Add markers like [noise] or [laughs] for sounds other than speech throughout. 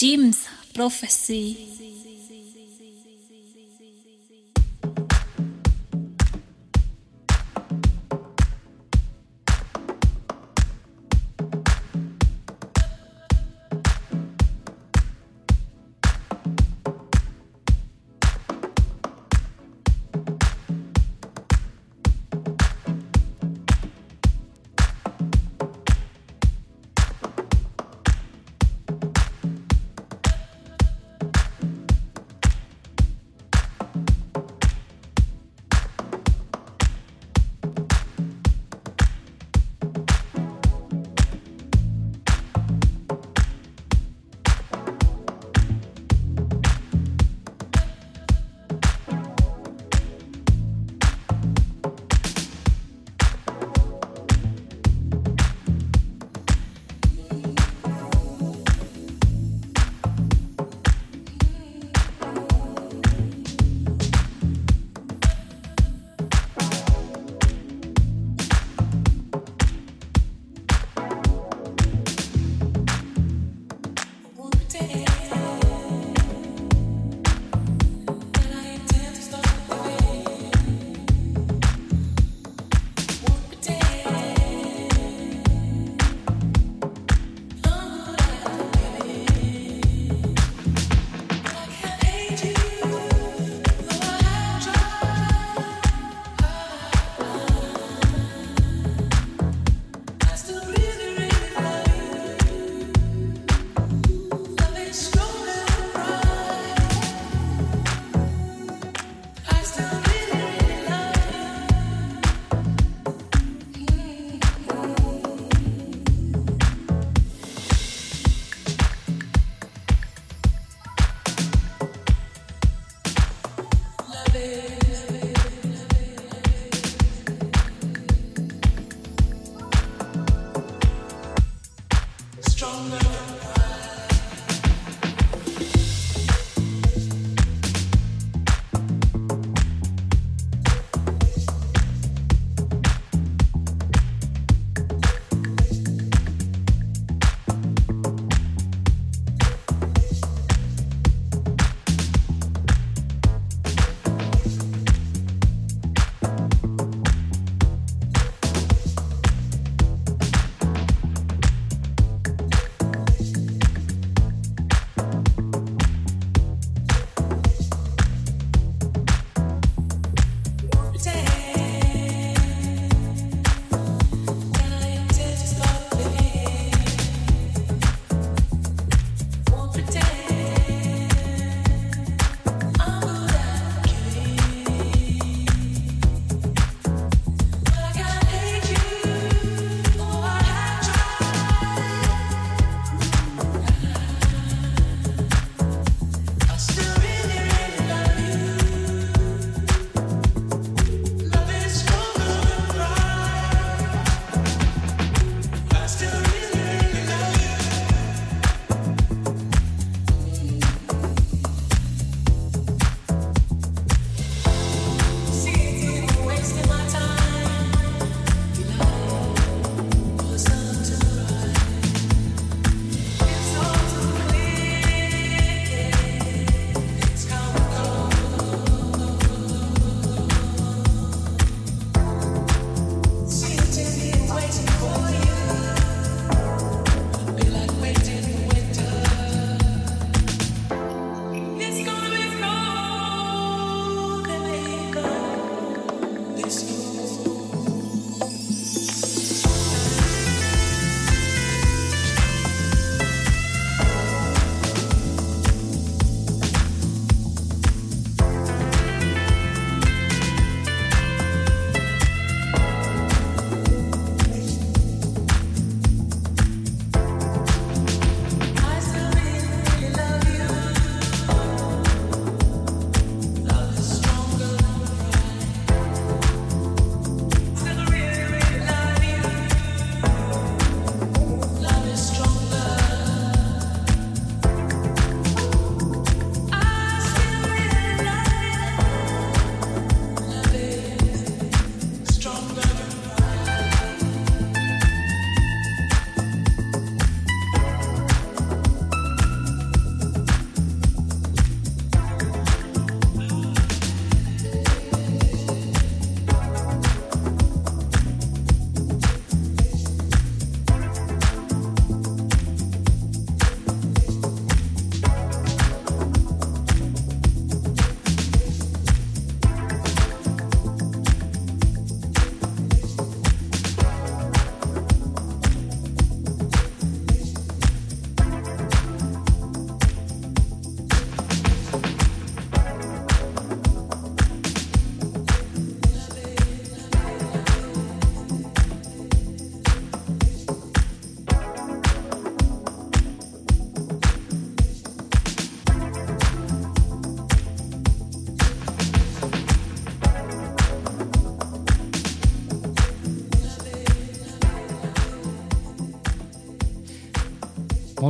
Jim's Prophecy.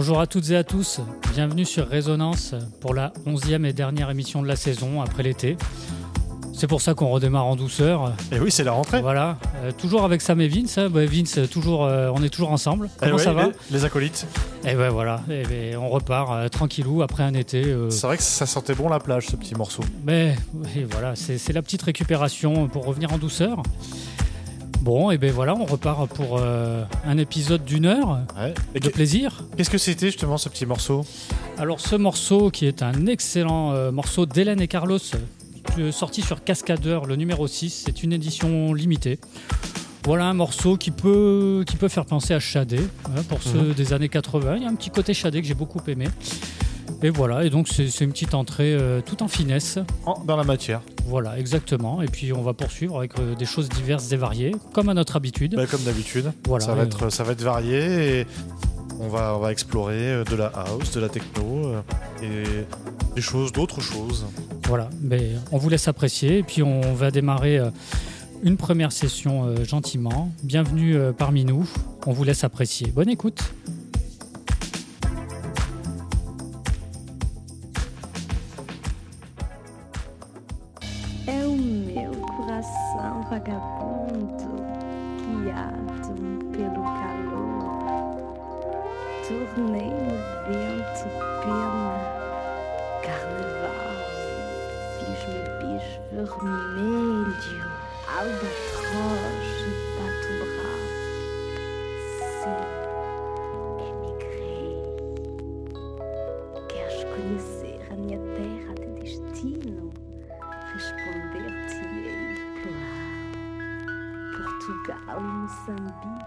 Bonjour à toutes et à tous, bienvenue sur Résonance pour la onzième et dernière émission de la saison après l'été. C'est pour ça qu'on redémarre en douceur. Et oui, c'est la rentrée. Voilà, Euh, toujours avec Sam et Vince. hein. Bah, Vince, toujours, euh, on est toujours ensemble. Eh Comment ouais, ça va les, les acolytes. Et ben voilà, et ben, on repart euh, tranquillou après un été. C'est vrai que ça sentait bon la plage, ce petit morceau. mais oui, voilà, c'est la petite récupération pour revenir en douceur. Bon, et ben voilà, on repart pour euh, un épisode d'une heure Ouais. De plaisir. Qu'est-ce que c'était justement ce petit morceau? Alors ce morceau qui est un excellent euh, morceau d'Hélène et Carlos, euh, sorti sur Cascadeur, le numéro 6, c'est une édition limitée. Voilà un morceau qui peut, qui peut faire penser à Shadé, hein, pour ceux Mhm. des années 80. Il y a un petit côté Shadé que j'ai beaucoup aimé. Et voilà, et donc c'est une petite entrée euh, tout en finesse. En- Dans la matière. Voilà, exactement. Et puis on va poursuivre avec euh, des choses diverses et variées, comme à notre habitude. Bah, comme d'habitude. Voilà, ça, va être, ça va être varié et on va, on va explorer euh, de la house, de la techno et des choses, d'autres choses. Voilà, mais on vous laisse apprécier et puis on va démarrer une première session gentiment. Bienvenue parmi nous, on vous laisse apprécier. Bonne écoute. Vagabundo, guiado pelo calor. Tornei e Moçambique,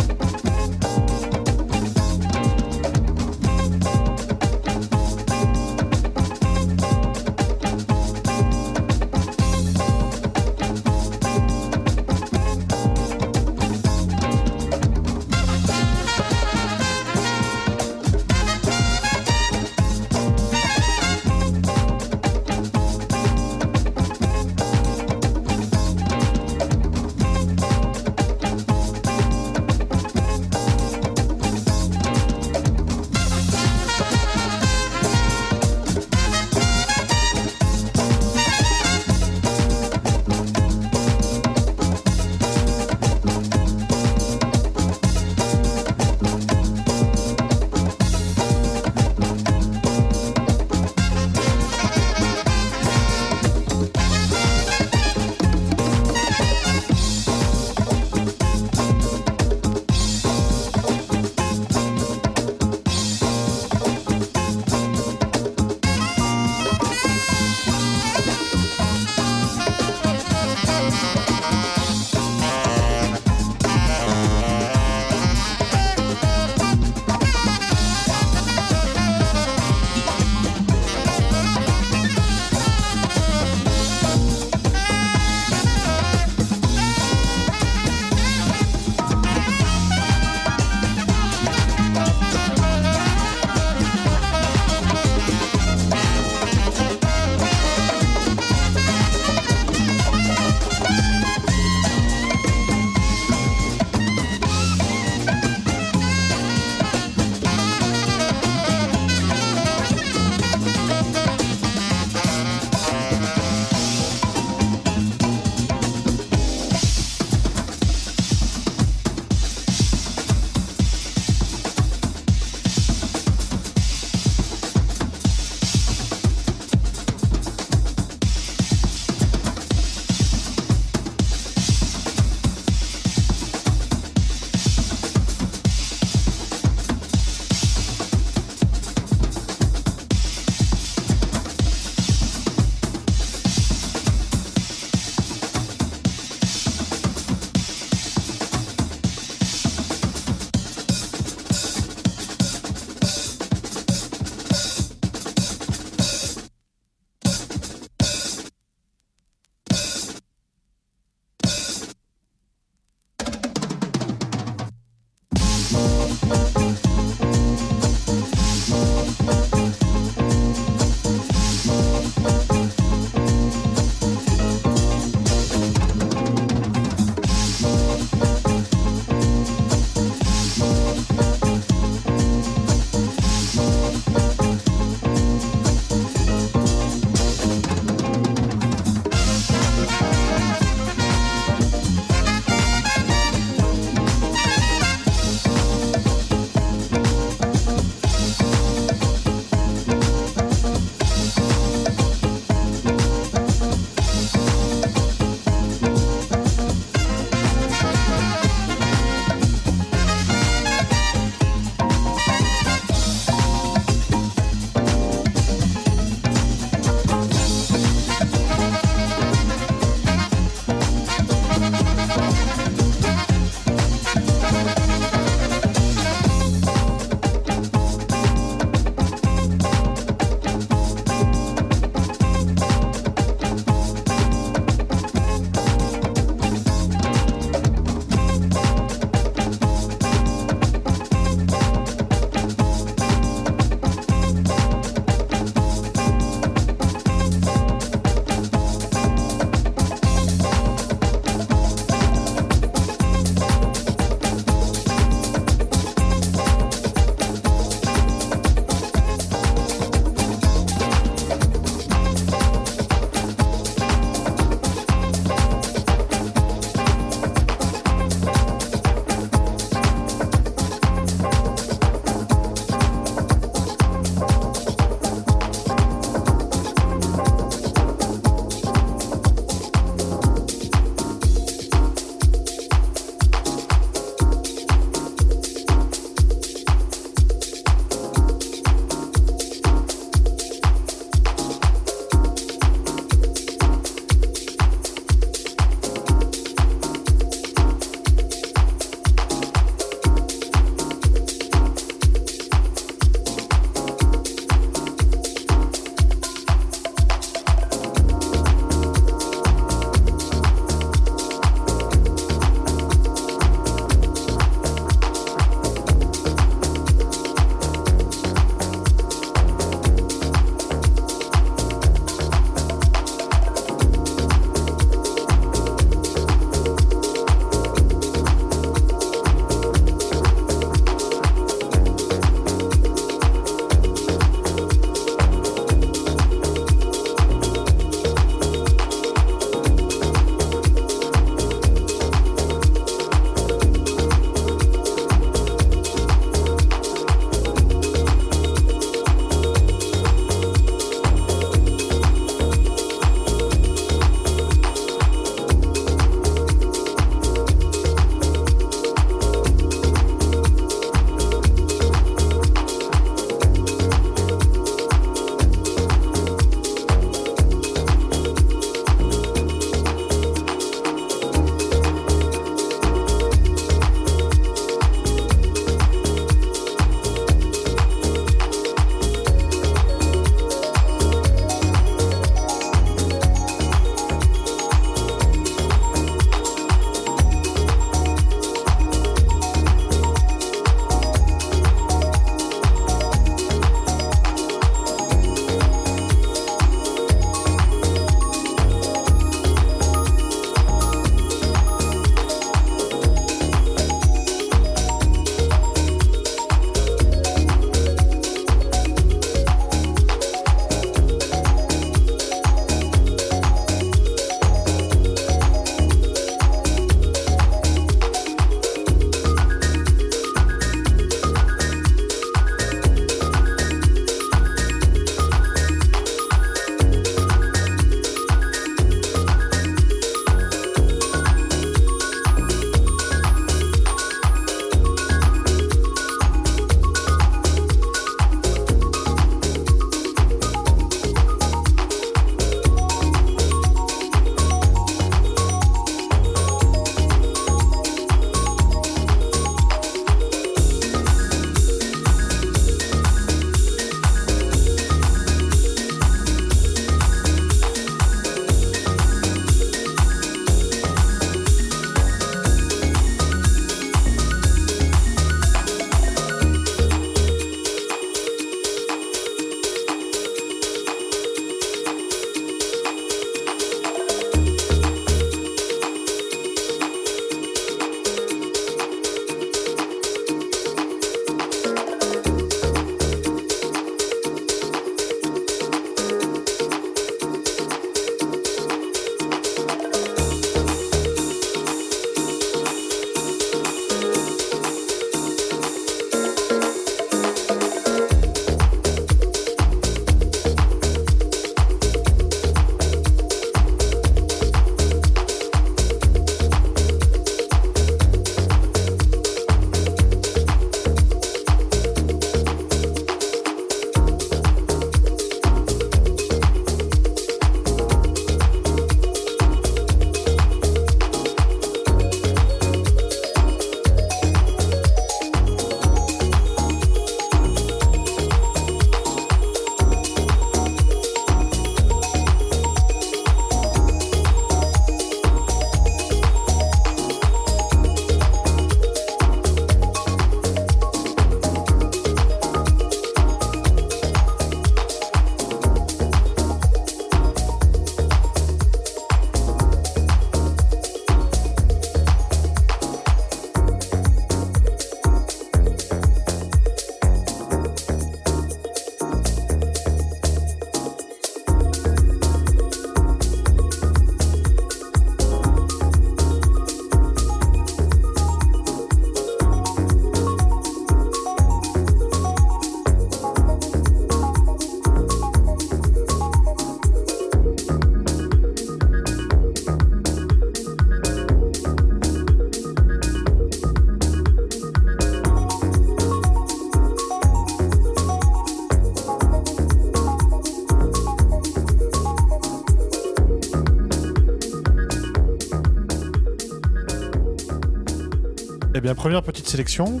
bien, première petite sélection.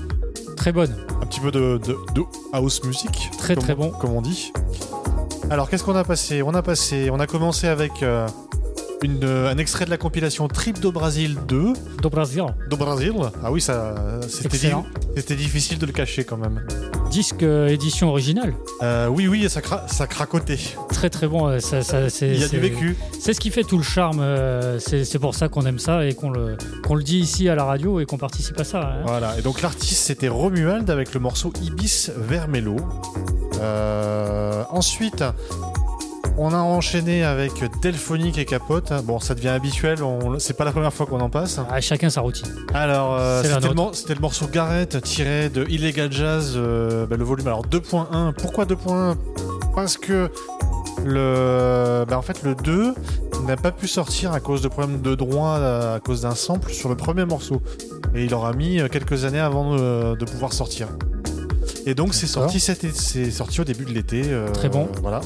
Très bonne. Un petit peu de, de- de house music. Très, comme- très bon. Comme on dit. Alors, qu'est-ce qu'on a passé? On a passé, on a commencé avec euh, une, euh, un extrait de la compilation Trip do Brasil 2. Do Brasil. Do Brasil Ah oui, ça, c'était, di- Excellent. c'était difficile de le cacher quand même. Disque euh, édition originale. Euh, oui, oui, ça, cra- ça cracotait. Très très bon. euh, Ça, Il y a du vécu. C'est ce qui fait tout le charme. C'est, pour ça qu'on aime ça et qu'on le, qu'on le dit ici à la radio et qu'on participe à ça. hein. Voilà, et donc l'artiste c'était Romuald avec le morceau Ibis Vermelho. Euh, ensuite, on a enchaîné avec Delphonique et Capote. Bon, ça devient habituel, on... c'est pas la première fois qu'on en passe. Ah, chacun sa routine. Alors, euh, c'était, le nôtre. mor- c'était le morceau Garrett tiré de Illegal Jazz, euh, bah, le volume alors 2.1. Pourquoi 2.1 Parce que le, bah, en fait, le 2 n'a pas pu sortir à cause de problèmes de droit, à cause d'un sample sur le premier morceau. Et il aura mis euh, quelques années avant de, de pouvoir sortir. Et donc c'est sorti, cet été- c'est sorti au début de l'été. euh, Très bon. Voilà.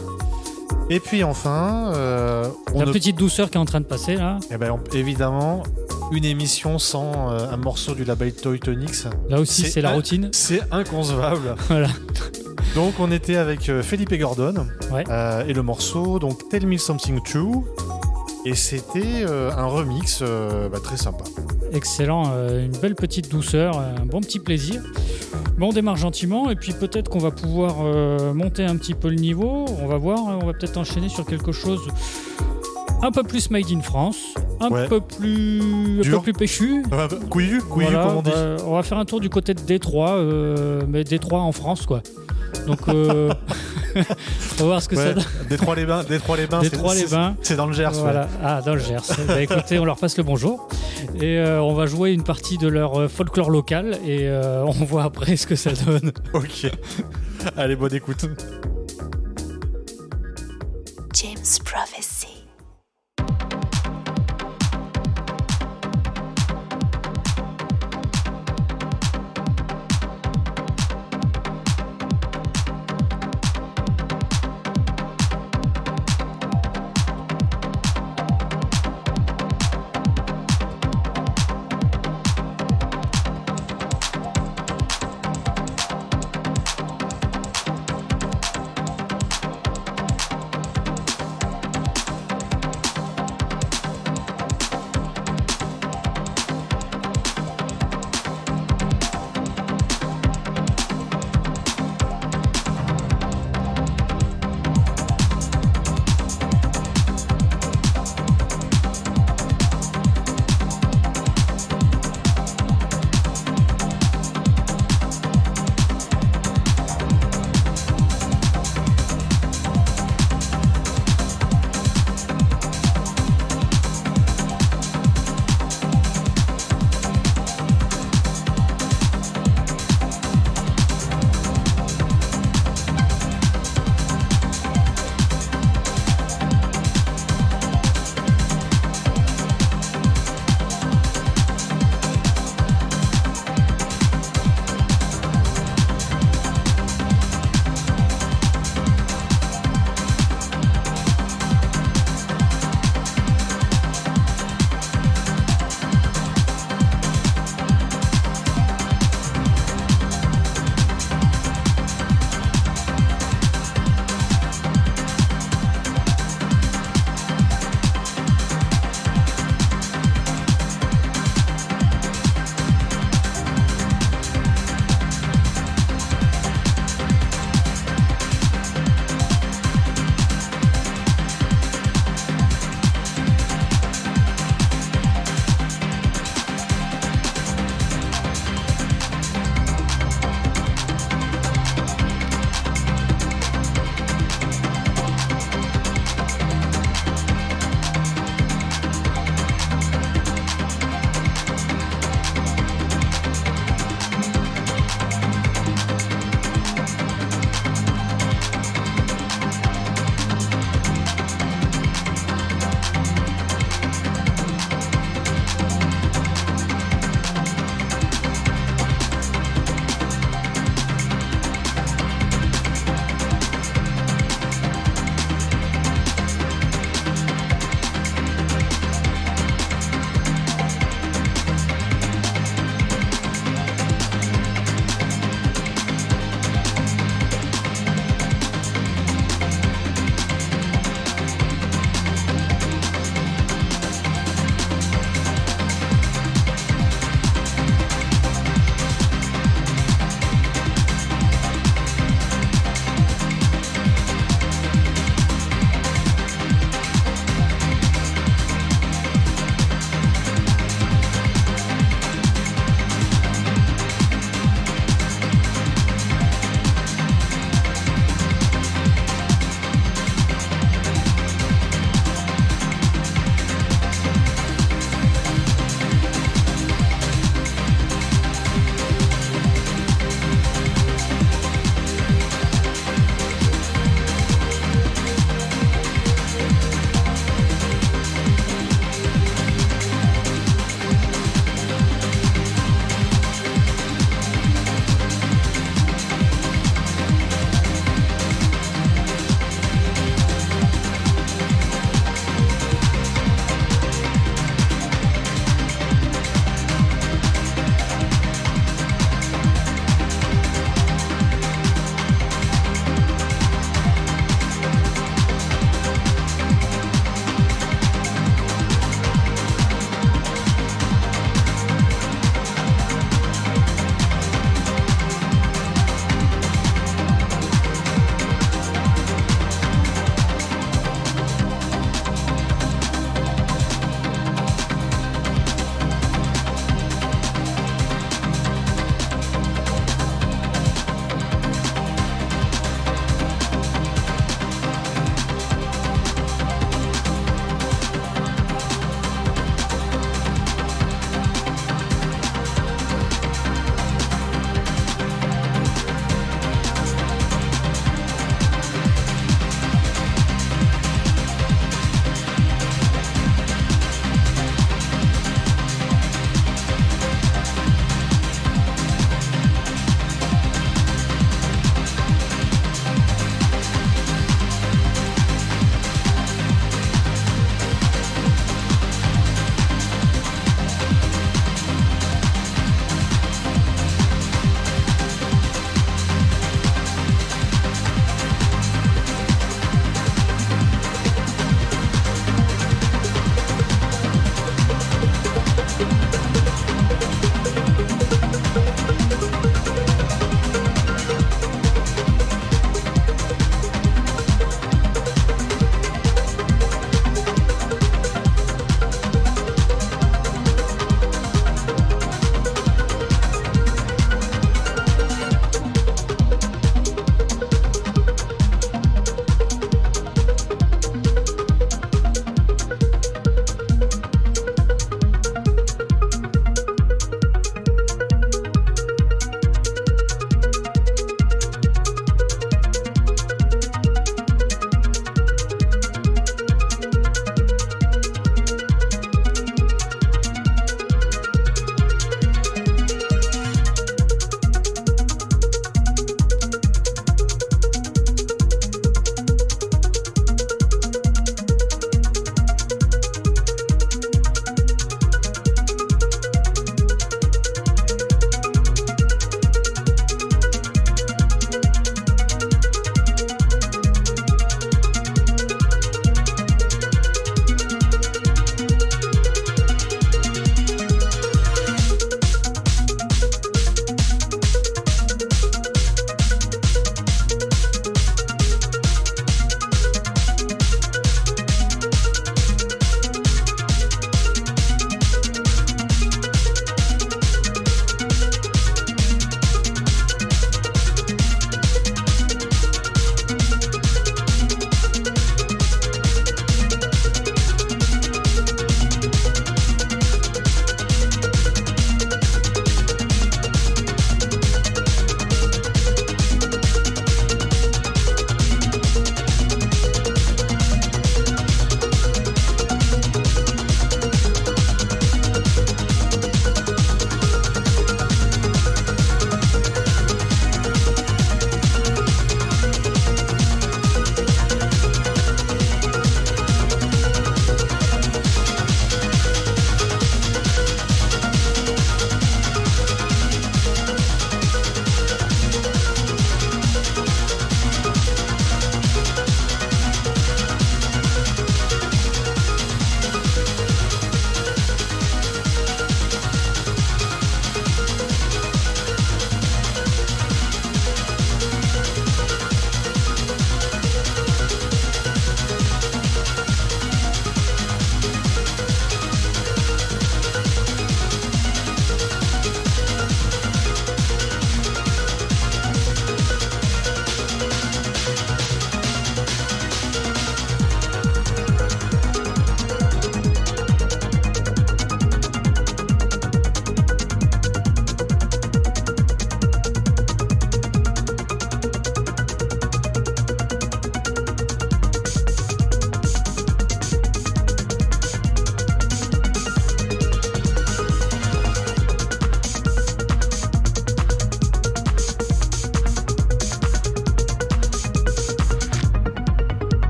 Et puis enfin, euh, on La ne- petite douceur qui est en train de passer là. eh ben, on- évidemment, une émission sans euh, un morceau du label Toy Tonics, Là aussi, C'est la un- routine. c'est inconcevable. [laughs] Voilà. Donc on était avec euh, Felipe Gordon Ouais. euh, et le morceau donc Tell Me Something True et c'était un remix bah, très sympa. Excellent, euh, une belle petite douceur, un bon petit plaisir. Bon, on démarre gentiment et puis peut-être qu'on va pouvoir euh, monter un petit peu le niveau. On va voir, hein, on va peut-être enchaîner sur quelque chose un peu plus made in France, un Ouais. peu plus, un peu plus péchu. Couillu, couillu Voilà, comme on dit. bah, on va faire un tour du côté de Détroit, euh, mais Détroit en France, quoi. Donc, euh, [laughs] on va voir ce que ça Ouais, donne. Détroit les bains, Détroit les bains, c'est- Détroit les Bains. c'est dans le Gers. ouais. Voilà. Ah, dans le Gers. Bah, écoutez, on leur passe le bonjour. Et euh, on va jouer une partie de leur euh, folklore local. Et euh, on voit après ce que ça donne. [laughs] Ok. Allez, bonne écoute. James Prophecy.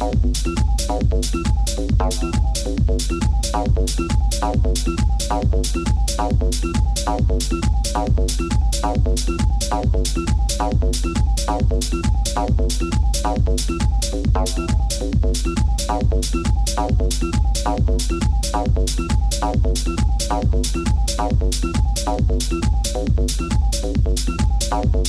Thank Thank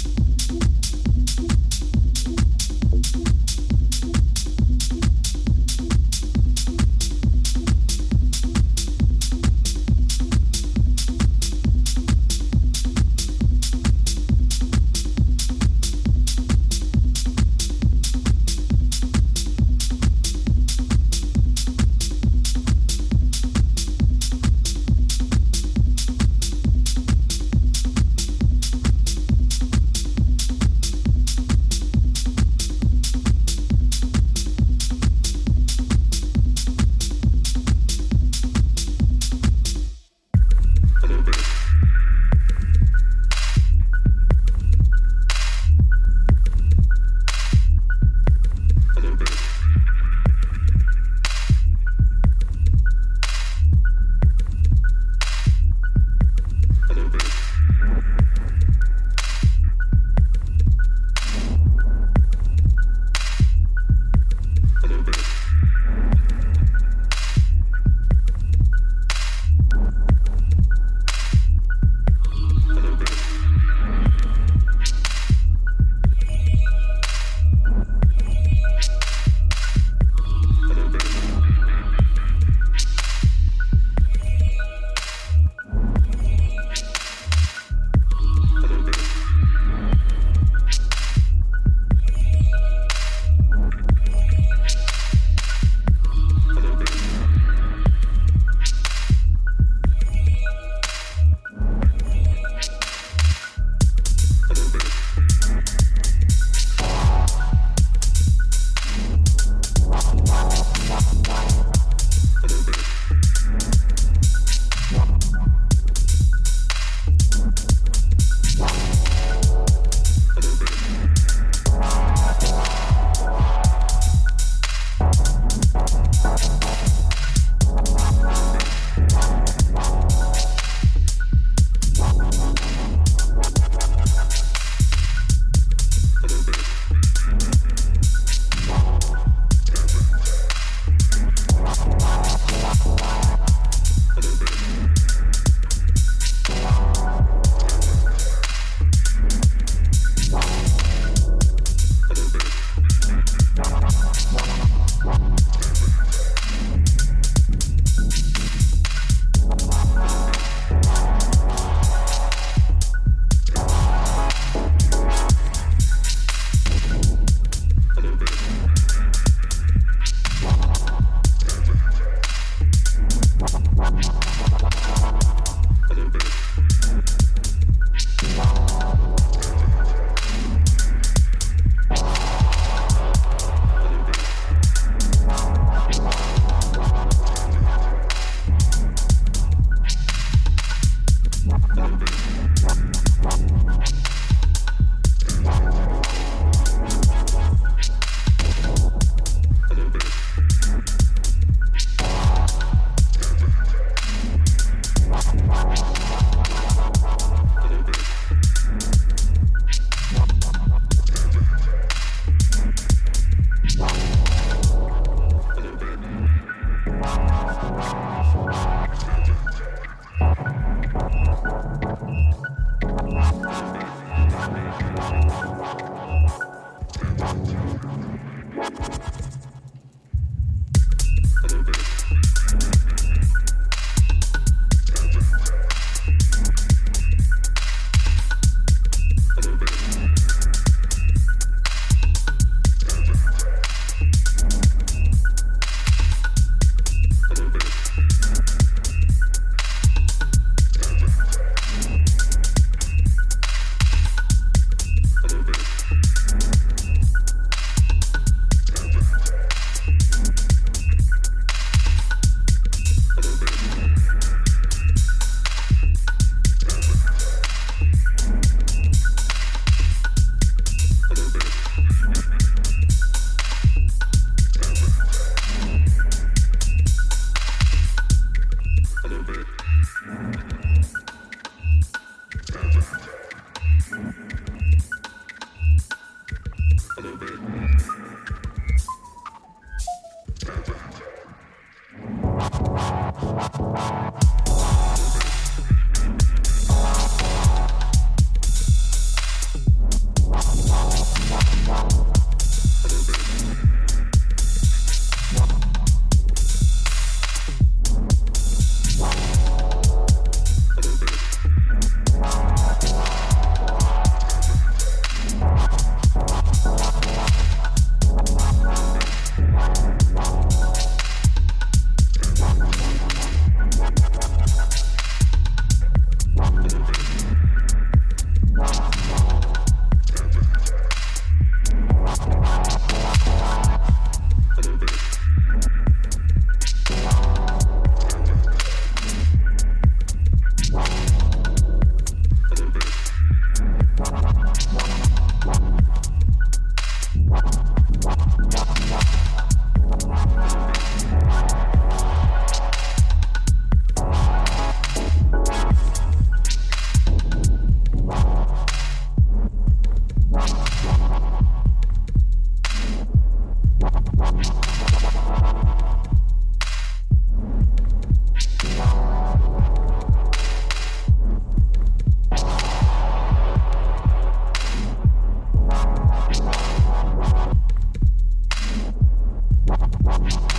Bye.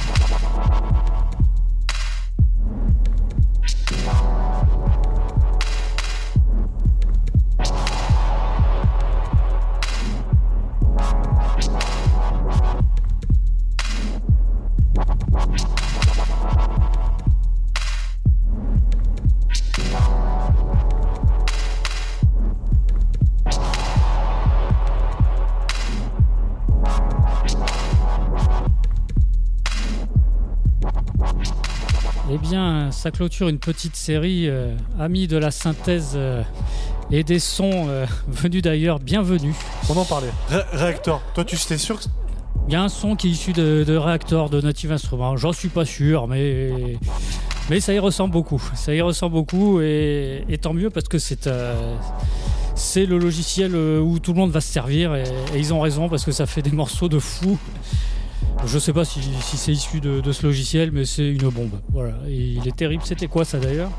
Ça clôture une petite série euh, amie de la synthèse euh, et des sons euh, venus d'ailleurs. Bienvenue. On en parlait. Ré- Réacteur, toi tu étais sûr que Il y a un son qui est issu de, de Reactor de Native Instruments. J'en suis pas sûr, mais mais ça y ressemble beaucoup. Ça y ressemble beaucoup et, et tant mieux parce que c'est euh, c'est le logiciel où tout le monde va se servir et, et ils ont raison parce que ça fait des morceaux de fou. Je sais pas si, si c'est issu de, de ce logiciel, mais c'est une bombe. Voilà. Et il est terrible. C'était quoi ça d'ailleurs?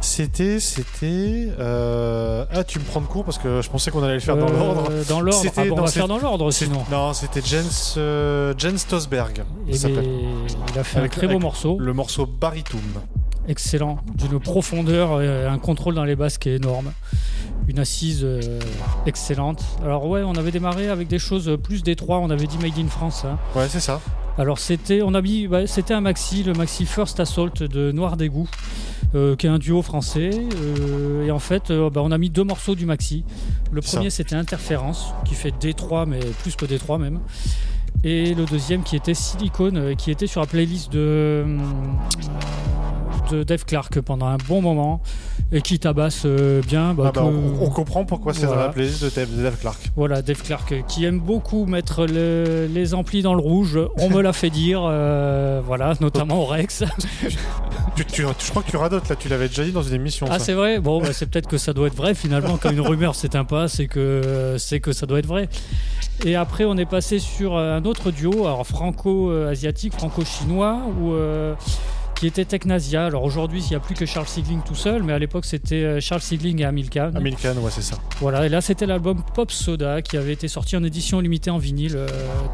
C'était, c'était. euh, Ah, tu me prends de court parce que je pensais qu'on allait le faire dans Euh, l'ordre. Dans l'ordre. Ah bon, on va faire dans l'ordre sinon. Non, c'était Jens, euh, Jens Stosberg. Eh s'appelle. il a fait Avec- un très beau morceau. Le morceau Baritum. Excellent, d'une profondeur, euh, un contrôle dans les basses qui est énorme, une assise euh, excellente. Alors ouais, on avait démarré avec des choses plus détroit, on avait dit Made in France. hein. Ouais, c'est ça. Alors c'était, on a mis, bah, c'était un maxi, le maxi First Assault de Noir d'égout, euh, qui est un duo français. euh, et en fait, euh, bah, on a mis deux morceaux du maxi. Le premier c'était Interférence, qui fait D3, mais plus que D3 même. Et le deuxième qui était Silicone, qui était sur la playlist de, de Dave Clark pendant un bon moment et qui tabasse euh, bien. bah, Ah bah, on, on comprend pourquoi c'est Voilà. dans la playlist de Dave, Clark. voilà, Dave Clark euh, qui aime beaucoup mettre le- les amplis dans le rouge. On me l'a fait dire, euh, voilà, notamment au Rex. [laughs] Tu, tu- je crois que tu radotes là, tu l'avais déjà dit dans une émission. Ah, c'est vrai? Bon, bah, c'est peut-être que ça doit être vrai finalement. Quand une rumeur s'éteint pas, c'est que, c'est que ça doit être vrai. Et après, on est passé sur un autre duo, alors franco-asiatique, franco-chinois, où, euh, qui était Technasia. Alors aujourd'hui, il n'y a plus que Charles Sigling tout seul, mais à l'époque, c'était euh, Charles Sigling et Hamilcan. American, ouais, c'est ça. Voilà, et là c'était l'album Pop Soda qui avait été sorti en édition limitée en vinyle, euh,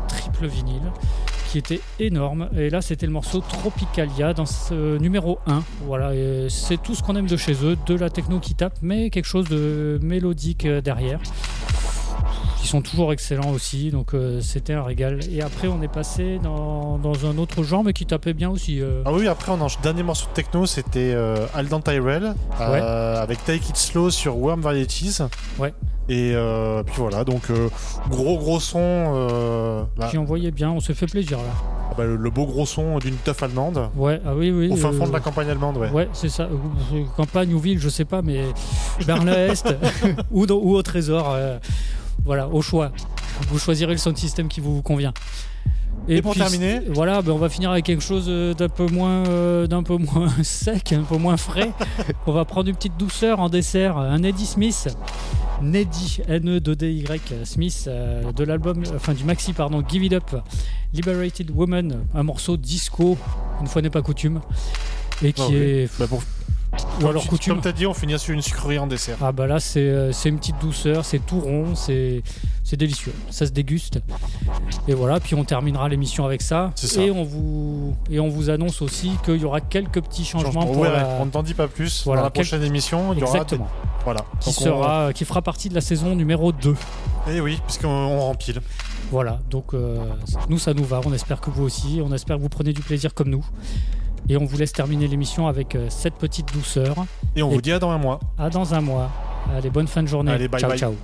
triple vinyle, qui était énorme. Et là c'était le morceau Tropicalia dans ce numéro 1. Voilà, et c'est tout ce qu'on aime de chez eux, de la techno qui tape, mais quelque chose de mélodique euh, derrière. Ils sont toujours excellents aussi, donc euh, c'était un régal. Et après on est passé dans, dans un autre genre, mais qui tapait bien aussi. euh. Ah oui, après, on en... dernier morceau de techno, c'était euh, Aldan Tyrell euh, avec Take It Slow sur Worm Varieties. Ouais. Et puis voilà, donc gros gros son, euh, bah, Qui envoyait bien, on s'est fait plaisir là. bah, le, le beau gros son d'une teuf allemande Ouais, ah oui, oui. au fin fond de la campagne allemande, ouais. Ouais, c'est ça. Campagne ou ville, je sais pas, mais Berlin-Est [laughs] ou au Trésor. Voilà, au choix. Vous choisirez le sound system qui vous convient. Et pour terminer Voilà, ben on va finir avec quelque chose euh, d'un peu moins, euh, d'un peu moins [laughs] sec, un peu moins frais. [laughs] on va prendre une petite douceur en dessert. Un Eddie Smith. Neddy, N-E-D-Y Smith, euh, de l'album, enfin du maxi, pardon, Give It Up, Liberated Woman, un morceau disco, une fois n'est pas coutume, et qui Ah oui. est. Bah, pour- Ou alors tu- coutume. Comme t'as dit, on finit sur une sucrerie en dessert. Ah bah là c'est euh, une petite douceur, c'est tout rond, c'est délicieux, ça se déguste. Et voilà, puis on terminera l'émission avec ça. Ça. Et on vous et on vous annonce aussi qu'il y aura quelques petits changements Changement. pour Ouais, la On ne t'en dit pas plus. Voilà, Dans la prochaine émission, il y aura. exactement des- Voilà. qui Donc on- sera qui fera partie de la saison numéro 2. Eh oui, puisqu'on on rempile. Voilà, donc euh, nous ça nous va, on espère que vous aussi, on espère que vous prenez du plaisir comme nous. Et on vous laisse terminer l'émission avec euh, cette petite douceur. Et on vous dit à dans un mois. À dans un mois. Allez, bonne fin de journée. Allez, bye ciao, bye. ciao.